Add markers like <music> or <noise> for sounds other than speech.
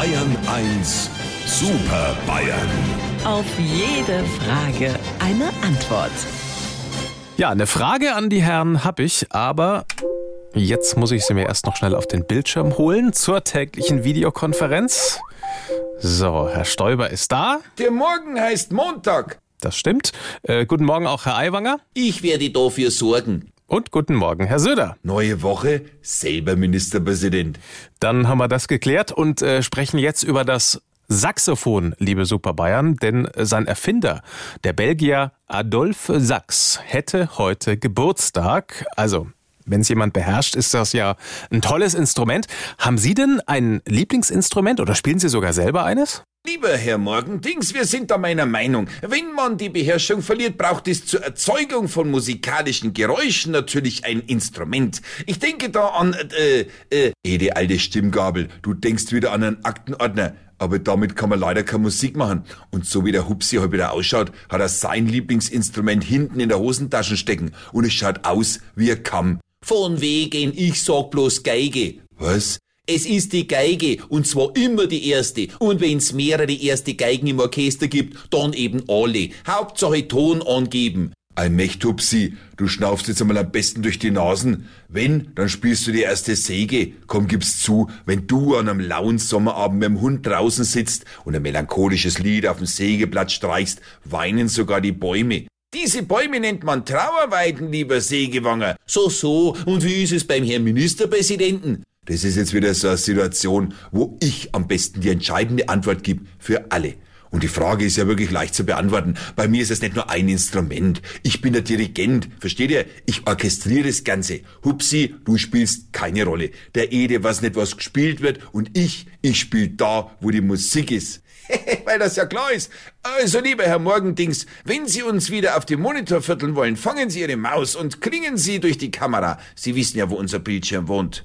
Bayern 1 Super Bayern. Auf jede Frage eine Antwort. Ja, eine Frage an die Herren habe ich, aber jetzt muss ich sie mir erst noch schnell auf den Bildschirm holen zur täglichen Videokonferenz. So, Herr Stoiber ist da. Der Morgen heißt Montag. Das stimmt. Äh, guten Morgen auch Herr Aiwanger. Ich werde dafür sorgen. Und guten Morgen, Herr Söder. Neue Woche, selber Ministerpräsident. Dann haben wir das geklärt und äh, sprechen jetzt über das Saxophon, liebe Super Bayern, denn sein Erfinder, der Belgier Adolphe Sax, hätte heute Geburtstag. Also, wenn es jemand beherrscht, ist das ja ein tolles Instrument. Haben Sie denn ein Lieblingsinstrument oder spielen Sie sogar selber eines? Lieber Herr Morgendings, wir sind da meiner Meinung. Wenn man die Beherrschung verliert, braucht es zur Erzeugung von musikalischen Geräuschen natürlich ein Instrument. Ich denke da an, äh, äh, Ede alte Stimmgabel, du denkst wieder an einen Aktenordner. Aber damit kann man leider keine Musik machen. Und so wie der Hupsi heute wieder ausschaut, hat er sein Lieblingsinstrument hinten in der Hosentasche stecken. Und es schaut aus wie ein Kamm. Von wegen, ich sag bloß Geige. Was? Es ist die Geige und zwar immer die erste. Und wenn's mehrere erste Geigen im Orchester gibt, dann eben alle. Hauptsache Ton angeben. Allmächt Hupsi, du schnaufst jetzt einmal am besten durch die Nasen. Wenn, dann spielst du die erste Säge. Komm, gib's zu, wenn du an einem lauen Sommerabend mit dem Hund draußen sitzt und ein melancholisches Lied auf dem Sägeblatt streichst, weinen sogar die Bäume. Diese Bäume nennt man Trauerweiden, lieber Sägewanger. So, so. Und wie ist es beim Herrn Ministerpräsidenten? Das ist jetzt wieder so eine Situation, wo ich am besten die entscheidende Antwort gebe für alle. Und die Frage ist ja wirklich leicht zu beantworten. Bei mir ist es nicht nur ein Instrument. Ich bin der Dirigent. Versteht ihr? Ich orchestriere das Ganze. Hupsi, du spielst keine Rolle. Der Ede weiß nicht, was gespielt wird. Und ich, ich spiel da, wo die Musik ist. <laughs> Weil das ja klar ist. Also, lieber Herr Morgendings, wenn Sie uns wieder auf dem Monitor vierteln wollen, fangen Sie Ihre Maus und klingen Sie durch die Kamera. Sie wissen ja, wo unser Bildschirm wohnt.